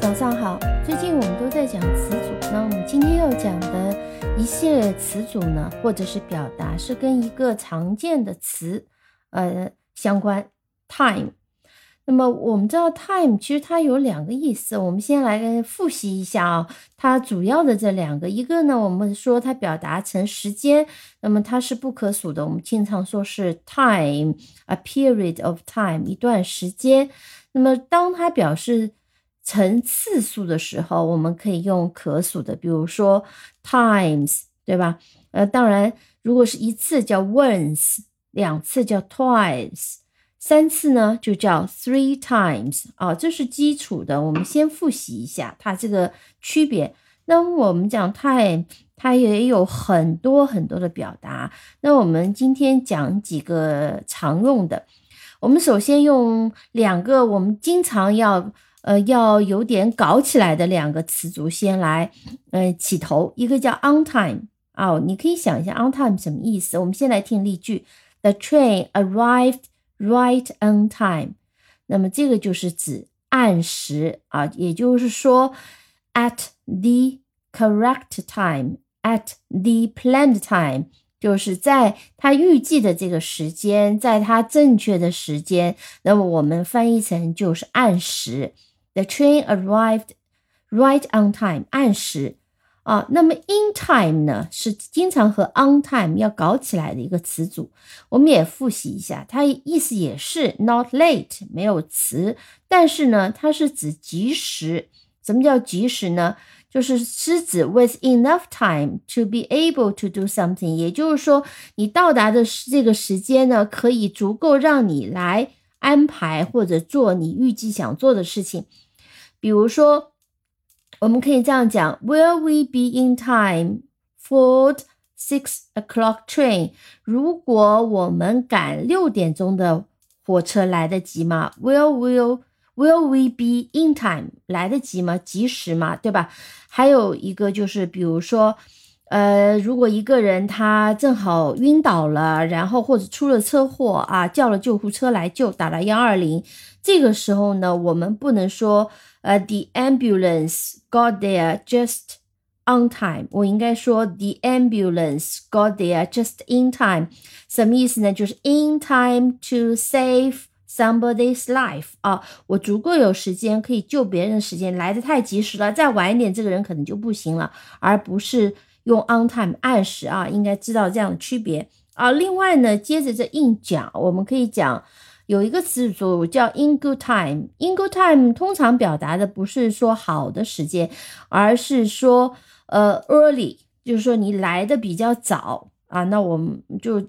早上好，最近我们都在讲词组，那我们今天要讲的一系列词组呢，或者是表达，是跟一个常见的词，呃，相关，time。那么我们知道 time 其实它有两个意思，我们先来复习一下啊，它主要的这两个，一个呢，我们说它表达成时间，那么它是不可数的，我们经常说是 time，a period of time，一段时间。那么当它表示成次数的时候，我们可以用可数的，比如说 times，对吧？呃，当然，如果是一次叫 once，两次叫 twice。三次呢，就叫 three times 啊，这是基础的。我们先复习一下它这个区别。那我们讲 time，它也有很多很多的表达。那我们今天讲几个常用的。我们首先用两个我们经常要呃要有点搞起来的两个词组先来呃起头。一个叫 on time 啊，你可以想一下 on time 什么意思？我们先来听例句：The train arrived. Right on time，那么这个就是指按时啊，也就是说，at the correct time，at the planned time，就是在他预计的这个时间，在他正确的时间。那么我们翻译成就是按时。The train arrived right on time，按时。 啊，那么 in time 呢，是经常和 on time 要搞起来的一个词组。我们也复习一下，它意思也是 not late，没有词，但是呢，它是指及时。什么叫及时呢？就是是指 with enough time to be able to do something，也就是说，你到达的这个时间呢，可以足够让你来安排或者做你预计想做的事情。比如说。我们可以这样讲：Will we be in time for six o'clock train？如果我们赶六点钟的火车来得及吗？Will will will we be in time？来得及吗？及时吗？对吧？还有一个就是，比如说，呃，如果一个人他正好晕倒了，然后或者出了车祸啊，叫了救护车来救，打了幺二零，这个时候呢，我们不能说。呃，the ambulance got there just on time。我应该说，the ambulance got there just in time。什么意思呢？就是 in time to save somebody's life 啊，我足够有时间可以救别人的时间，来的太及时了，再晚一点，这个人可能就不行了，而不是用 on time 按时啊，应该知道这样的区别啊。另外呢，接着这硬讲，我们可以讲。有一个词组叫 in good time，in good time 通常表达的不是说好的时间，而是说呃 early，就是说你来的比较早啊，那我们就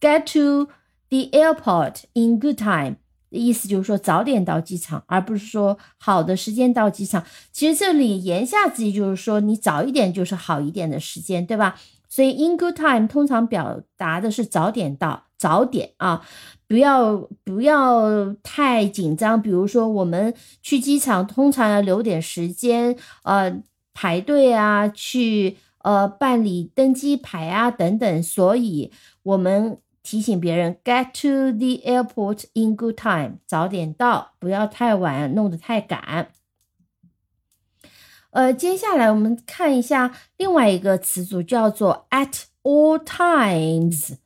get to the airport in good time，意思就是说早点到机场，而不是说好的时间到机场。其实这里言下之意就是说你早一点就是好一点的时间，对吧？所以 in good time 通常表达的是早点到，早点啊。不要不要太紧张，比如说我们去机场，通常要留点时间，呃，排队啊，去呃办理登机牌啊等等，所以我们提醒别人 get to the airport in good time，早点到，不要太晚，弄得太赶。呃，接下来我们看一下另外一个词组，叫做 at all times。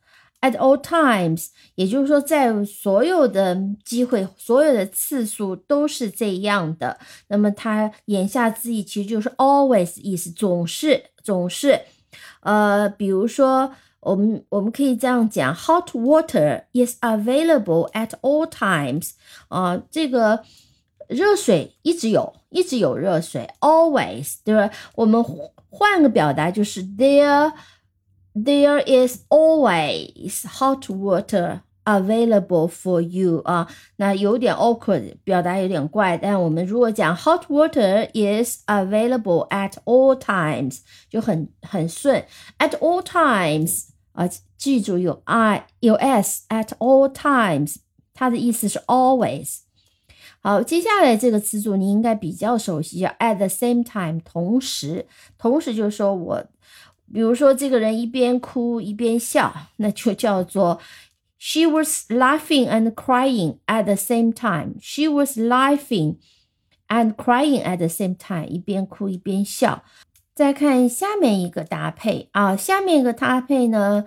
At all times，也就是说，在所有的机会、所有的次数都是这样的。那么它言下之意其实就是 always，意思总是、总是。呃，比如说，我们我们可以这样讲：Hot water is available at all times。啊，这个热水一直有，一直有热水，always，对吧？我们换个表达就是 there。There is always hot water available for you 啊，那有点 awkward，表达有点怪。但我们如果讲 hot water is available at all times，就很很顺。At all times 啊，记住有 i 有 s，at all times，它的意思是 always。 好，接下来这个词组你应该比较熟悉，叫 at the same time，同时，同时就是说我， 比如说这个人一边哭一边笑，那就叫做 she was laughing and crying at the same time。she was laughing and crying at the same time，一边哭一边笑。再看下面一个搭配啊，下面一个搭配呢，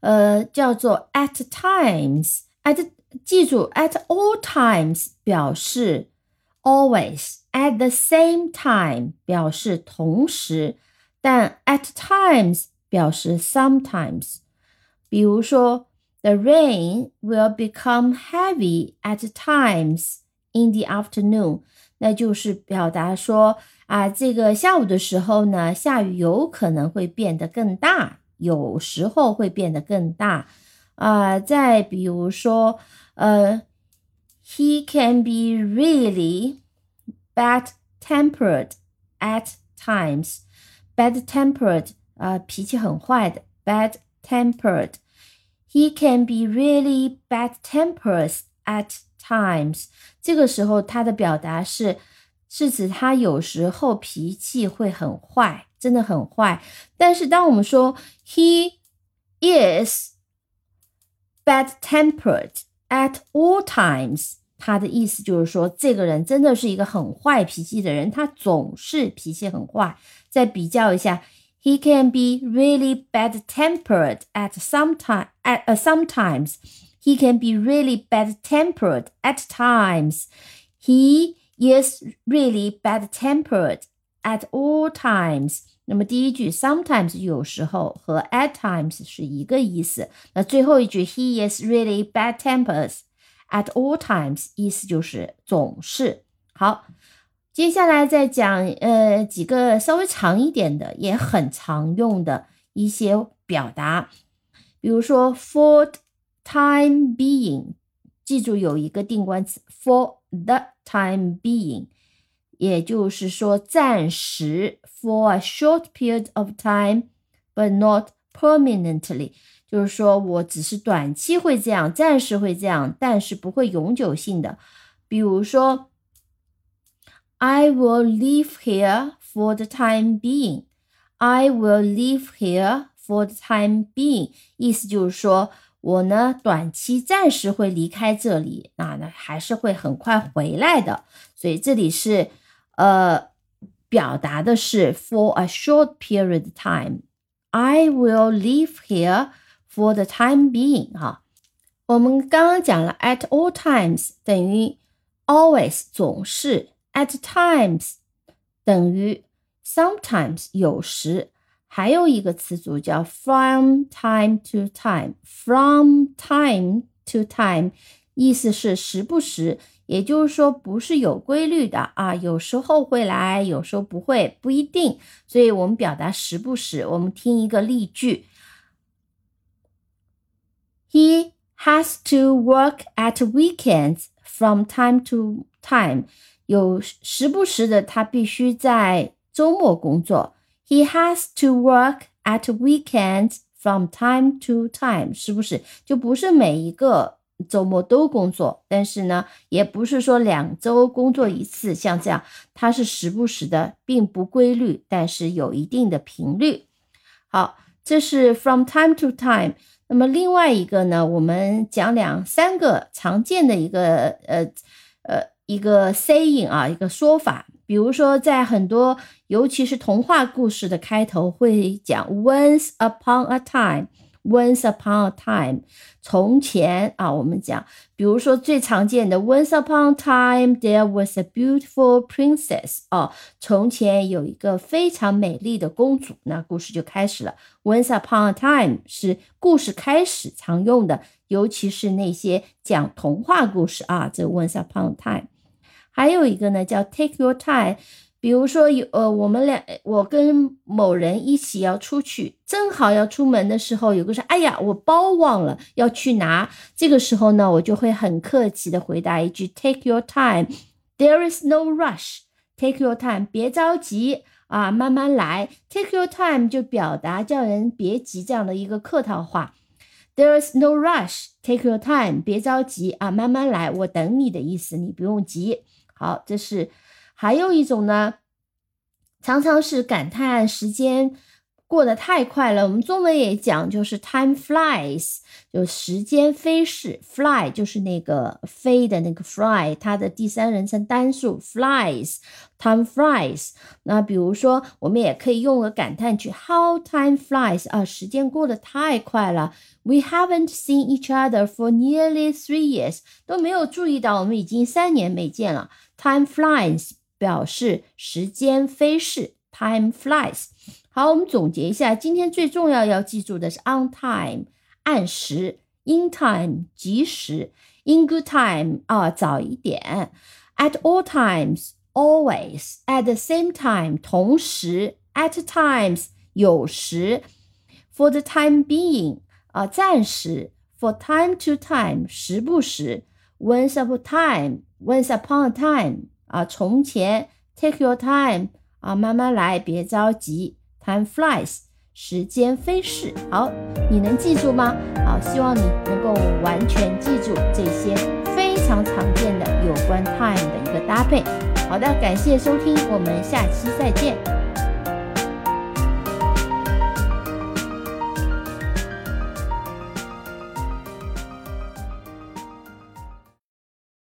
呃，叫做 at times。at 记住，at all times 表示 always，at the same time 表示同时， 但 at times 表示 sometimes。比如说，the rain will become heavy at times in the afternoon，那就是表达说。啊，这个下午的时候呢，下雨有可能会变得更大，有时候会变得更大。啊，再比如说，呃，He can be really bad-tempered at times. Bad-tempered 啊，脾气很坏的，bad-tempered. He can be really bad-tempered at times. 这个时候，他的表达是。是指他有时候脾气会很坏，真的很坏。但是当我们说 he is bad-tempered at all times， 他的意思就是说这个人真的是一个很坏脾气的人，他总是脾气很坏。再比较一下，he can be really bad-tempered at some time at uh, sometimes. He can be really bad-tempered at times. He is really bad-tempered at all times。那么第一句 sometimes 有时候和 at times 是一个意思。那最后一句 he is really bad-tempered at all times，意思就是总是。好，接下来再讲呃几个稍微长一点的，也很常用的一些表达，比如说 for time being，记住有一个定冠词 for the。time being，也就是说暂时，for a short period of time，but not permanently， 就是说我只是短期会这样，暂时会这样，但是不会永久性的。比如说，I will live here for the time being。I will live here for the time being，意思就是说。我呢，短期暂时会离开这里，那呢还是会很快回来的。所以这里是，呃，表达的是 for a short period time。I will live here For the time being。哈，我们刚刚讲了 at all times 等于 always 总是，at times 等于 sometimes 有时。还有一个词组叫 from time to time，from time to time，意思是时不时，也就是说不是有规律的啊，有时候会来，有时候不会，不一定。所以我们表达时不时，我们听一个例句：He has to work at weekends from time to time。有时不时的，他必须在周末工作。He has to work at weekends from time to time，是不是？就不是每一个周末都工作，但是呢，也不是说两周工作一次，像这样，它是时不时的，并不规律，但是有一定的频率。好，这是 from time to time。那么另外一个呢，我们讲两三个常见的一个呃呃一个 saying 啊，一个说法。比如说，在很多，尤其是童话故事的开头会讲 “once upon a time Once upon a time”，从前啊，我们讲，比如说最常见的 “once upon a time there was a beautiful princess”，哦，从前有一个非常美丽的公主，那故事就开始了。“once upon a time” 是故事开始常用的，尤其是那些讲童话故事啊，这 “once upon a time”。还有一个呢，叫 take your time。比如说有呃，我们俩我跟某人一起要出去，正好要出门的时候，有个说，哎呀，我包忘了要去拿。这个时候呢，我就会很客气的回答一句 take your time。There is no rush。Take your time，别着急啊，慢慢来。Take your time 就表达叫人别急这样的一个客套话。There is no rush。Take your time，别着急啊，慢慢来，我等你的意思，你不用急。好，这是还有一种呢，常常是感叹时间。过得太快了，我们中文也讲，就是 time flies，就时间飞逝。fly 就是那个飞的那个 fly，它的第三人称单数 flies，time flies。那比如说，我们也可以用个感叹句，how time flies 啊，时间过得太快了。We haven't seen each other for nearly three years，都没有注意到我们已经三年没见了。time flies 表示时间飞逝，time flies。好，我们总结一下，今天最重要要记住的是 on time 按时，in time 及时，in good time 啊早一点，at all times always at the same time 同时，at times 有时，for the time being 啊暂时，for time to time 时不时，once upon time once upon a time 啊从前，take your time 啊慢慢来，别着急。Time flies，时间飞逝。好，你能记住吗？好，希望你能够完全记住这些非常常见的有关 time 的一个搭配。好的，感谢收听，我们下期再见。